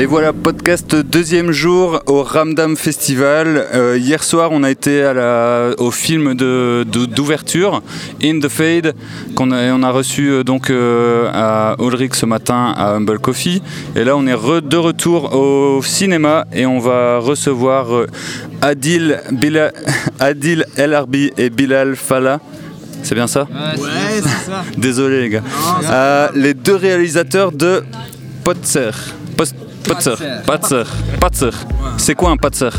Et voilà, podcast deuxième jour au Ramdam Festival. Euh, hier soir, on a été à la, au film d'ouverture, de, In the Fade, qu'on a, on a reçu euh, donc euh, à Ulrich ce matin à Humble Coffee. Et là, on est de retour au cinéma et on va recevoir Adil, Adil El Arbi et Bilal Fala. C'est bien ça? Ouais, c'est ça. Désolé les gars. les deux réalisateurs de Potser. Patzer. Patzer. Patzer. C'est quoi un patzer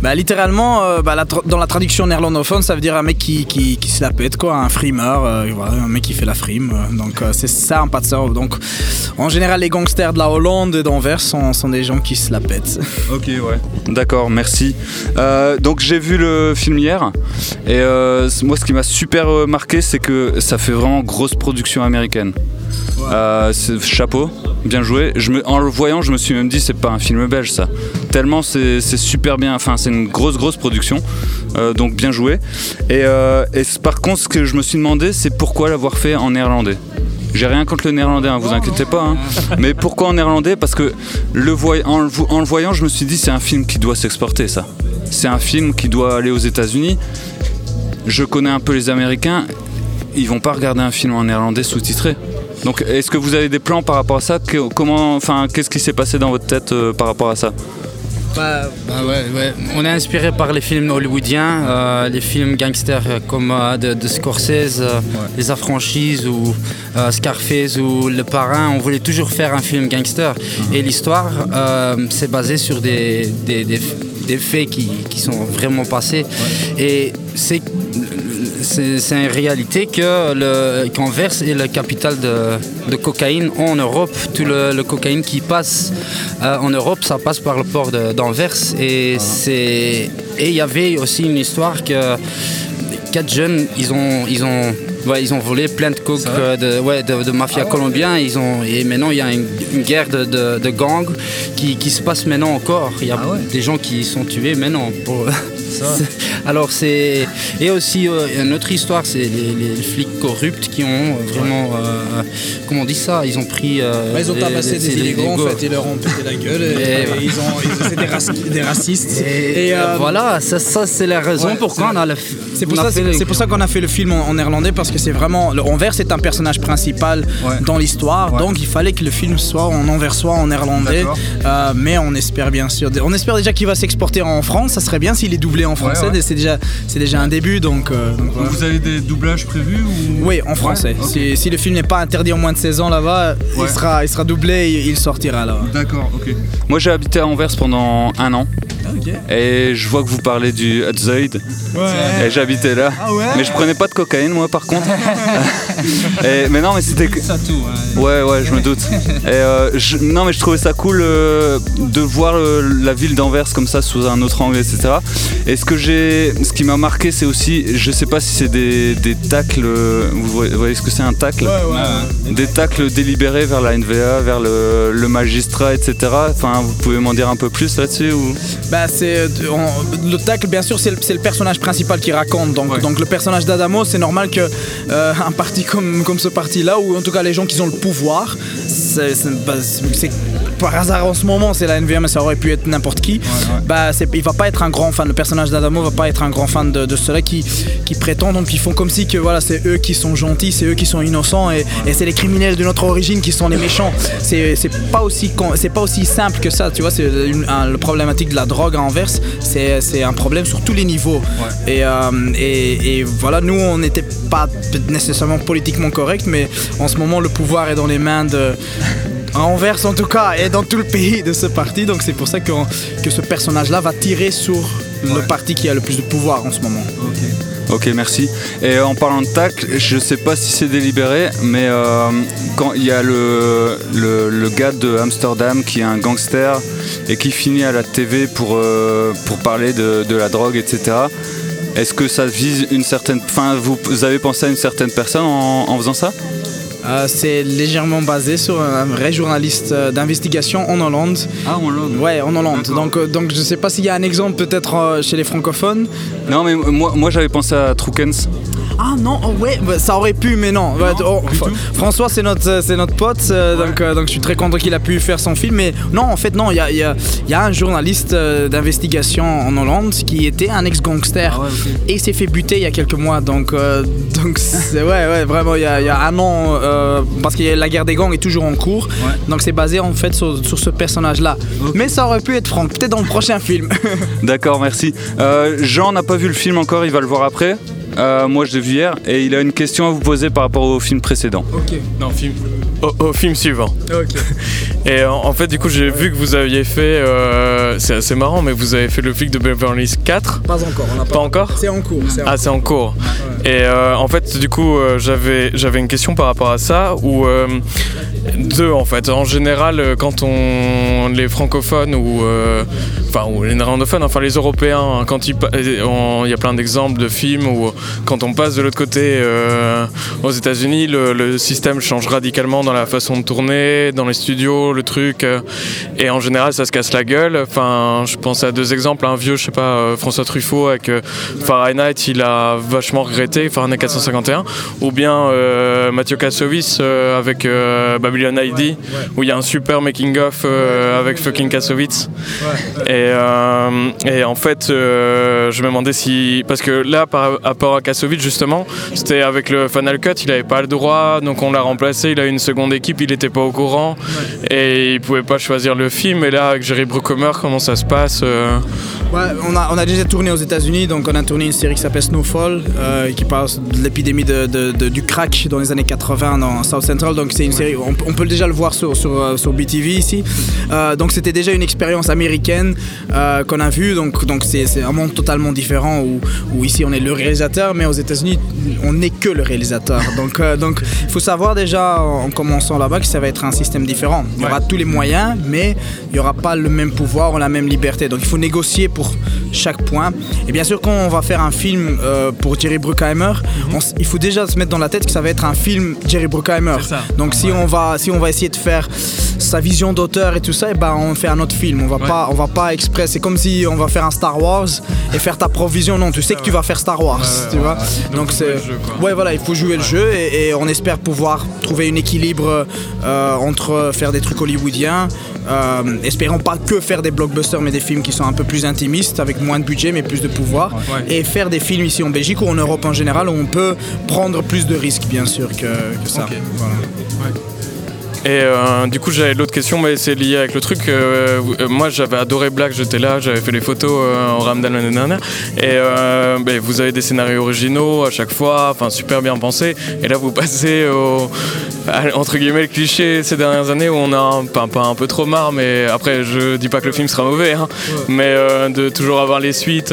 bah, Littéralement, euh, bah, dans la traduction néerlandophone, ça veut dire un mec qui, qui, se la pète, quoi, un frimeur, euh, voilà, un mec qui fait la frime. Euh, donc c'est ça un patzer. Donc en général, les gangsters de la Hollande et d'Anvers sont, sont, des gens qui se la pètent. Ok, ouais. D'accord, merci. donc j'ai vu le film hier et moi ce qui m'a super marqué, c'est que ça fait vraiment grosse production américaine. Chapeau bien joué. En le voyant, je me suis même dit, c'est pas un film belge ça. Tellement c'est super bien, enfin c'est une grosse grosse production, euh, donc bien joué. Et, euh, par contre, ce que je me suis demandé, c'est pourquoi l'avoir fait en néerlandais. J'ai rien contre le néerlandais, hein, vous inquiétez pas. Hein. Mais pourquoi en néerlandais? Parce que en, voyant, je me suis dit, c'est un film qui doit s'exporter ça. C'est un film qui doit aller aux États-Unis. Je connais un peu les Américains, ils vont pas regarder un film en néerlandais sous-titré. Donc, est-ce que vous avez des plans par rapport à ça Comment, enfin, qu'est-ce qui s'est passé dans votre tête euh, par rapport à ça bah, bah ouais, On est inspiré par les films hollywoodiens, euh, les films gangsters comme euh, de, Scorsese, Les Affranchises ou Scarface ou Le Parrain. On voulait toujours faire un film gangster. Mhm. Et l'histoire, c'est basé sur des, des, faits qui, qui, sont vraiment passés. Et c'est c'est une réalité que qu'Anvers est la capitale de, cocaïne en Europe. Tout le, cocaïne qui passe euh, en Europe, ça passe par le port d'Anvers. Et il y avait aussi une histoire que quatre jeunes, ils ont ils ont ils ont volé plein de coke euh, de, ouais, de, mafia ah colombien. Ils ont, et maintenant, il y a une, guerre de, de, gangs qui, qui, se passe maintenant encore. Il y a ah des gens qui sont tués maintenant. Pour... Alors c'est et aussi euh, une autre histoire, c'est les, flics corrupts qui ont vraiment euh, comment on dit ça, ils ont pris euh, ils ont tabassé des illégaux en fait, ils leur ont pété la gueule et, ils ont c'est des, racistes. Et, voilà, ça, ça c'est la raison pourquoi on a le c'est pour, ça, c'est pour ça qu'on a fait le film en, néerlandais parce que c'est vraiment le Anvers c'est un personnage principal dans l'histoire donc il fallait que le film soit en anversois en néerlandais. Mais on espère bien sûr on espère déjà qu'il va s'exporter en France ça serait bien s'il est doublé en français c'est déjà, c'est déjà un début. Donc, euh, Vous avez des doublages prévus ou... Oui, en français. Si, le film n'est pas interdit en moins de 16 ans là-bas, il, sera, il sera doublé et il sortira là-bas. D'accord, ok. Moi j'ai habité à Anvers pendant un an. Et je vois que vous parlez du Hudzoid. Ouais. Et j'habitais là. Ah ouais mais je prenais pas de cocaïne, moi, par contre. et, mais non, mais c'était. Ça tout. Ouais, ouais, je me doute. Et euh, non, mais je trouvais ça cool euh, de voir euh, la ville d'Anvers comme ça sous un autre angle, etc. Et ce que j'ai, ce qui m'a marqué, c'est aussi, je sais pas si c'est des, des tacles. Vous voyez ce que c'est un tacle ouais, ouais, Des tacles délibérés vers la NVA, vers le, le magistrat, etc. Enfin, vous pouvez m'en dire un peu plus là-dessus ou? Bah, c'est euh, le tacle, bien sûr, c'est le, personnage principal qui raconte. Donc, donc le personnage d'Adamo, c'est normal que euh, un parti comme, comme ce parti-là, ou en tout cas les gens qui ont le pouvoir, c'est par hasard en ce moment c'est la NVM mais ça aurait pu être n'importe qui. Bah c'est il va pas être un grand fan le personnage d'Adamo va pas être un grand fan de, ceux-là qui, qui prétendent. Donc ils font comme si que voilà c'est eux qui sont gentils c'est eux qui sont innocents et, c'est les criminels de notre origine qui sont les méchants. C'est pas aussi c'est pas aussi simple que ça tu vois c'est le problématique de la drogue à Anvers c'est un problème sur tous les niveaux. Euh, et, et, voilà nous on n'était pas nécessairement politiquement correct mais en ce moment le pouvoir est dans les mains de Anvers en tout cas et dans tout le pays de ce parti. Donc c'est pour ça que, que ce personnage-là va tirer sur le parti qui a le plus de pouvoir en ce moment. Ok, merci. Et en parlant de tacle, je sais pas si c'est délibéré, mais euh, quand il y a le, le, gars de Amsterdam qui est un gangster et qui finit à la TV pour, euh, pour parler de, de, la drogue, etc. Est-ce que ça vise une certaine. Enfin, vous, avez pensé à une certaine personne en, en faisant ça? Euh, c'est légèrement basé sur un vrai journaliste euh, d'investigation en Hollande. Ah, en Hollande Ouais, en Hollande. Donc, euh, donc je sais pas s'il y a un exemple peut-être chez les francophones. Non, mais moi, moi j'avais pensé à Trukens. Ah non, oh, ouais, bah, ça aurait pu, mais non. Bah, oh, François, c'est notre, c'est notre pote, donc, donc je suis très content qu'il a pu faire son film. Mais non, en fait, non, il y a, y, a, y a, un journaliste d'investigation en Hollande qui était un ex-gangster ah et s'est fait buter il y a quelques mois. Donc, donc ouais, ouais, vraiment, il y, a, y a un an, parce que la guerre des gangs est toujours en cours. Donc c'est basé en fait sur, sur ce personnage-là. Mais ça aurait pu être Franck, peut-être dans le prochain film. D'accord, merci. Jean n'a pas vu le film encore, il va le voir après. Euh, moi, je l'ai vu hier et il a une question à vous poser par rapport au film précédent. Ok. Non, film. Au, film suivant. Ok. Et en, fait, du coup, j'ai vu que vous aviez fait. Euh, c'est assez marrant, mais vous avez fait le flic de Beverly Hills 4. Pas encore. On a pas, encore C'est en cours. ah, c'est en cours. Et euh, en fait, du coup, j'avais j'avais une question par rapport à ça où deux en fait. En général, quand on les francophones ou enfin ou les néerlandophones, enfin les Européens, quand il y a plein d'exemples de films où quand on passe de l'autre côté euh, aux États-Unis, le, système change radicalement dans la façon de tourner, dans les studios, le truc. Euh, et en général, ça se casse la gueule. Enfin, je pense à deux exemples. Un vieux, je sais pas, euh, François Truffaut avec Fahrenheit, il a vachement regretté Fahrenheit 451. Ou bien Mathieu Kassovitz avec Babylon ID, où il y a un super making-of avec fucking Kassovitz. Et, et, en fait, je me demandais si. Parce que là, par rapport à Kassovitz justement, c'était avec le Final Cut, il n'avait pas le droit, donc on l'a remplacé, il a une seconde équipe, il n'était pas au courant et il pouvait pas choisir le film. Et là, avec Jerry Bruckheimer, comment ça se passe euh ouais, on, a, on a déjà tourné aux États-Unis, donc on a tourné une série qui s'appelle Snowfall, euh, qui parle de l'épidémie de, du crack dans les années 80 dans South Central. Donc c'est une série, on, peut déjà le voir sur, sur, euh, sur BTV ici. donc c'était déjà une expérience américaine qu'on a vue, donc donc c'est un monde totalement différent où, où ici on est le réalisateur mais aux États-Unis, on n'est que le réalisateur. Donc, euh, donc, il faut savoir déjà en commençant là-bas que ça va être un système différent. Il y aura tous les moyens, mais il n'y aura pas le même pouvoir ou la même liberté. Donc, il faut négocier pour chaque point. Et bien sûr, quand on va faire un film euh, pour Jerry Bruckheimer, mhm. il faut déjà se mettre dans la tête que ça va être un film Jerry Bruckheimer. Donc, si on va, si on va essayer de faire sa vision d'auteur et tout ça, et eh ben on fait un autre film. On va pas, on va pas exprès. C'est comme si on va faire un Star Wars et faire ta provision. Non, tu sais que tu vas faire Star Wars. Donc c'est ouais voilà, il faut jouer le jeu et, on espère pouvoir trouver un équilibre euh, entre faire des trucs hollywoodiens, euh, espérons pas que faire des blockbusters mais des films qui sont un peu plus avec moins de budget mais plus de pouvoir et faire des films ici en Belgique ou en Europe en général où on peut prendre plus de risques bien sûr que, ça. Et euh, du coup, j'avais l'autre question, mais c'est lié avec le truc. Euh, euh, moi, j'avais adoré Black, j'étais là, j'avais fait les photos en Ramadan l'année dernière. Et ben, vous avez des scénarios originaux à chaque fois, enfin super bien pensés. Et là, vous passez au, entre guillemets, le cliché ces dernières années où on a un, pas, un peu trop marre, mais après, je dis pas que le film sera mauvais, hein, mais de toujours avoir les suites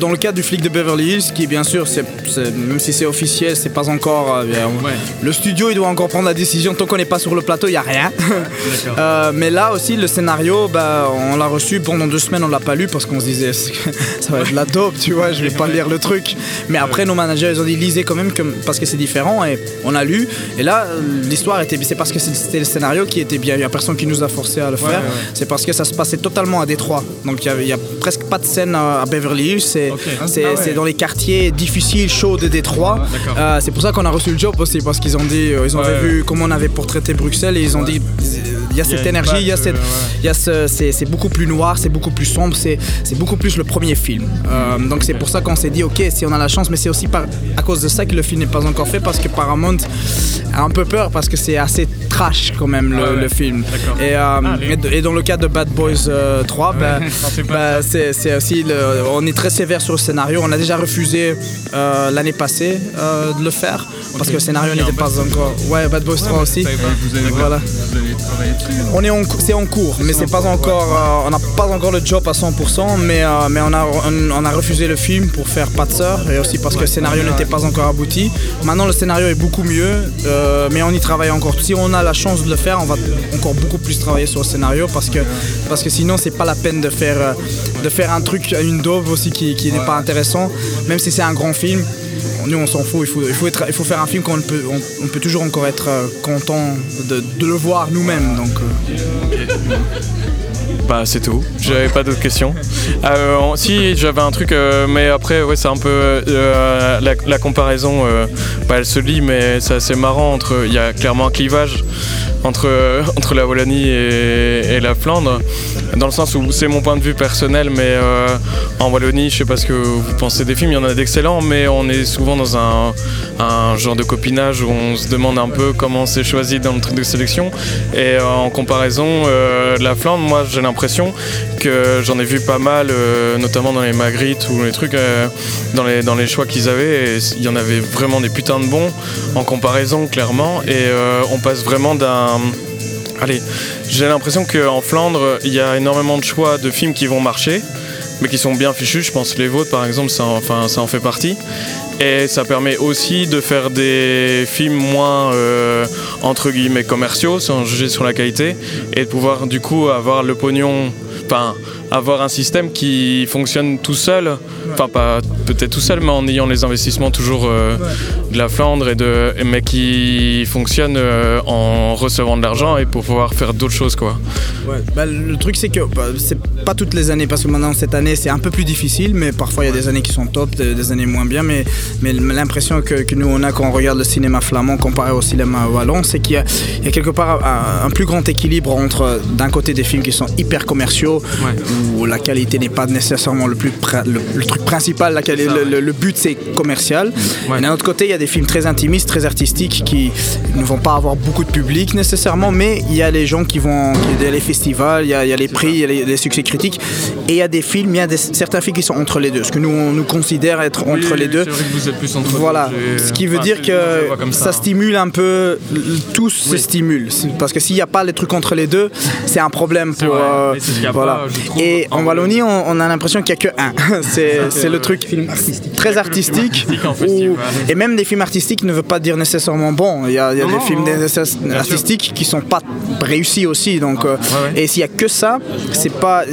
dans le cas du flic de Beverly Hills, qui bien sûr, même si c'est officiel, c'est pas encore. Euh, le studio, il doit encore prendre la décision. Tant qu'on n'est pas sur le plateau, il n'y a rien. Euh, mais là aussi, le scénario, bah, on l'a reçu pendant deux semaines, on l'a pas lu parce qu'on se disait ça va être la dope, tu vois, je vais pas lire le truc. Mais après, nos managers, ils ont dit lisez quand même parce que c'est différent et on a lu. Et là, l'histoire était. C'est parce que c'était le scénario qui était bien. Il n'y a personne qui nous a forcé à le faire. C'est parce que ça se passait totalement à Détroit. Donc il n'y a, presque pas de scène à Beverly Hills. C'est ah dans les quartiers difficiles, chauds de Détroit. Euh, c'est pour ça qu'on a reçu le job aussi, parce qu'ils ont dit, euh, ils ont vu comment on avait portraité Bruxelles et ils ont dit il y a cette énergie, il y a, cette, il a ce, c'est, beaucoup plus noir, c'est beaucoup plus sombre, c'est, beaucoup plus le premier film. Euh, donc c'est pour ça qu'on s'est dit, ok, si on a la chance, mais c'est aussi par, à cause de ça que le film n'est pas encore fait, parce que Paramount a un peu peur, parce que c'est assez trash quand même le, ah film. Et, ah, et, dans le cas de Bad Boys 3, bah, bah, c'est, aussi, le, on est très sévère sur le scénario, on a déjà refusé euh, l'année passée euh, de le faire, parce que le scénario n'était pas encore... Ouais, Bad Boys 3 aussi. voilà. On est en, c'est en cours, mais c'est pas encore, euh, on n'a pas encore le job à 100%, mais, euh, mais on, a, on, a refusé le film pour faire Pas de sœur et aussi parce que le scénario n'était pas encore abouti. Maintenant le scénario est beaucoup mieux, euh, mais on y travaille encore. Si on a la chance de le faire, on va encore beaucoup plus travailler sur le scénario parce que, parce que sinon c'est pas la peine de faire, de faire un truc, une dove aussi qui, qui n'est pas intéressant, même si c'est un grand film nous on s'en fout, il faut, il faut, être, il faut faire un film qu'on peut, on, peut toujours encore être euh, content de, le voir nous-mêmes. Donc, euh. Bah c'est tout, j'avais pas d'autres questions. Euh, si j'avais un truc, mais après ouais c'est un peu la, comparaison, bah, elle se lit mais c'est assez marrant entre, il y a clairement un clivage entre, entre la Wallonie et, la Flandre, dans le sens où c'est mon point de vue personnel, mais en Wallonie, je sais pas ce que vous pensez des films, il y en a d'excellents, mais on est souvent dans un, un, genre de copinage où on se demande un peu comment c'est choisi dans le truc de sélection, et en comparaison, la Flandre, moi j'ai l'impression que j'en ai vu pas mal, euh, notamment dans les Magritte ou les trucs, euh, dans, les, dans les choix qu'ils avaient. il y en avait vraiment des putains de bons en comparaison, clairement. Et euh, on passe vraiment d'un. Allez, j'ai l'impression qu'en Flandre, il y a énormément de choix de films qui vont marcher, mais qui sont bien fichus. Je pense les vôtres, par exemple, ça, en fait partie. Et ça permet aussi de faire des films moins guillemets commerciaux, sans juger sur la qualité, et de pouvoir du coup avoir le pognon, avoir un système qui fonctionne tout seul, enfin pas peut-être tout seul, mais en ayant les investissements toujours euh, de la Flandre, et de, mais qui fonctionne euh, en recevant de l'argent et pour pouvoir faire d'autres choses. Quoi. Ouais, bah, le truc c'est que bah, c'est pas toutes les années, parce que maintenant cette année c'est un peu plus difficile, mais parfois il y a des années qui sont top, des, années moins bien, mais, mais l'impression que, que, nous on a quand on regarde le cinéma flamand comparé au cinéma wallon, c'est qu'il y, y, a quelque part un, plus grand équilibre entre d'un côté des films qui sont hyper commerciaux, où la qualité n'est pas nécessairement le, plus le, truc principal, la, le, but c'est commercial. Et d'un autre côté, il y a des films très intimistes, très artistiques qui ne vont pas avoir beaucoup de public nécessairement, mais il y a les gens qui vont, il les festivals, il y a, les prix, il y a les, succès critiques, et il y a des films, il y a certains films qui sont entre les deux, ce que nous on nous considère être entre les deux. voilà, ce qui veut dire que ça, stimule un peu, tous se stimulent, parce que s'il n'y a pas les trucs entre les deux, c'est un problème pour. Euh, voilà. Et en Wallonie, on, a l'impression qu'il n'y a que un. c'est le truc très artistique. et même des films artistiques ne veut pas dire nécessairement bon. Il y a, des films artistiques qui sont pas réussis aussi. Donc, euh, Et s'il y a que ça, c'est pas,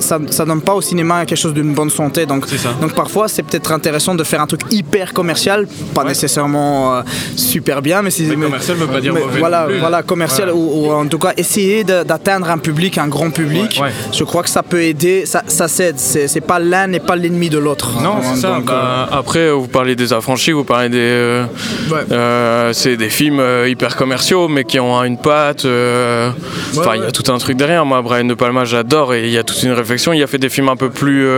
ça, ça donne pas au cinéma quelque chose d'une bonne santé. Donc, donc parfois, c'est peut-être intéressant de faire un truc hyper commercial, pas nécessairement euh, super bien, mais, mais commercial veut pas dire Voilà, voilà commercial ou, en tout cas essayer d'atteindre un public, un grand public. Je crois que ça peut aider, ça, ça s'aide. C'est pas l'un n'est pas l'ennemi de l'autre. Non, c'est ça. Bah, euh, après, vous parlez des affranchis, vous parlez des. Euh, euh, c'est des films hyper commerciaux, mais qui ont une patte. Enfin, il y a tout un truc derrière. Moi, Brian De Palma, j'adore et il y a toute une réflexion. Il a fait des films un peu plus.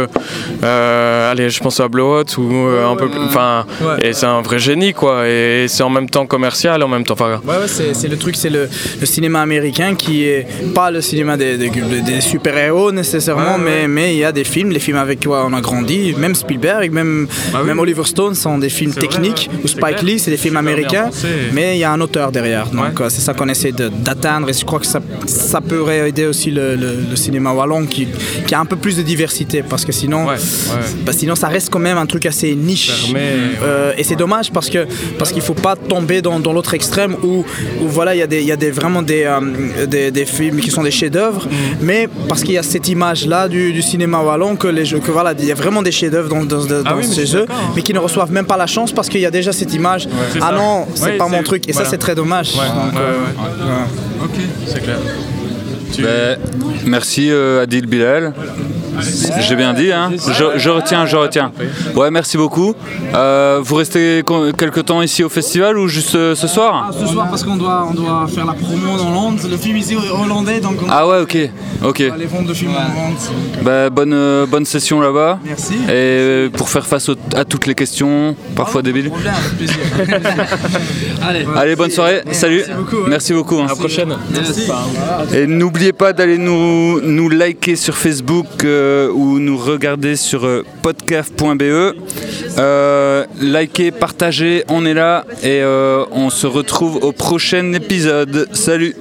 allez, je pense à Blowout ou un peu plus. Enfin, et c'est un vrai génie, quoi. Et c'est en même temps commercial, en même temps. ouais, ouais c'est le truc, c'est le, cinéma américain qui est pas le cinéma des, des, super-héros nécessairement, mais mais il y a des films, les films avec quoi on a grandi, même Spielberg, même, bah même Oliver Stone sont des films techniques, ou Spike Lee, c'est des films américains, mais il y a un auteur derrière. Donc euh, c'est ça qu'on essaie d'atteindre et je crois que ça, ça pourrait aider aussi le, cinéma wallon qui, qui, a un peu plus de diversité parce que sinon, bah, sinon ça reste quand même un truc assez niche. Euh, et c'est dommage parce que parce qu'il faut pas tomber dans, dans l'autre extrême où, où voilà il y a, des, y a des, vraiment des, euh, des, des, films qui sont des chefs-d'œuvre, mm. mais parce qu'il y a cette image là du, du cinéma wallon que les que voilà il y a vraiment des chefs-d'œuvre dans, dans, ah ces jeux, hein. mais qui ne reçoivent même pas la chance parce qu'il y a déjà cette image. ah non, c'est pas mon truc. Et ça, c'est très dommage. Euh, ok, c'est clair. Ben, merci euh, Adil Bilal. J'ai bien dit, hein je, retiens, je retiens. Ouais, merci beaucoup. Euh, vous restez quelques temps ici au festival ou juste euh, ce soir? Ah, Ce soir parce qu'on doit, on doit faire la promo dans Londres. Le film ici est hollandais, donc Ah ouais, ok, ok. On va vendre de films en bah, bonne, euh, bonne session là-bas. Merci. Et pour faire face à toutes les questions, parfois ah, débiles. Allez. Allez, bonne soirée. Salut. Merci beaucoup. Merci beaucoup hein. À la prochaine. Merci. Et n'oubliez pas d'aller nous, nous liker sur Facebook. Euh, ou nous regarder sur euh, podcast.be. Euh, likez, partagez, on est là et on se retrouve au prochain épisode. Salut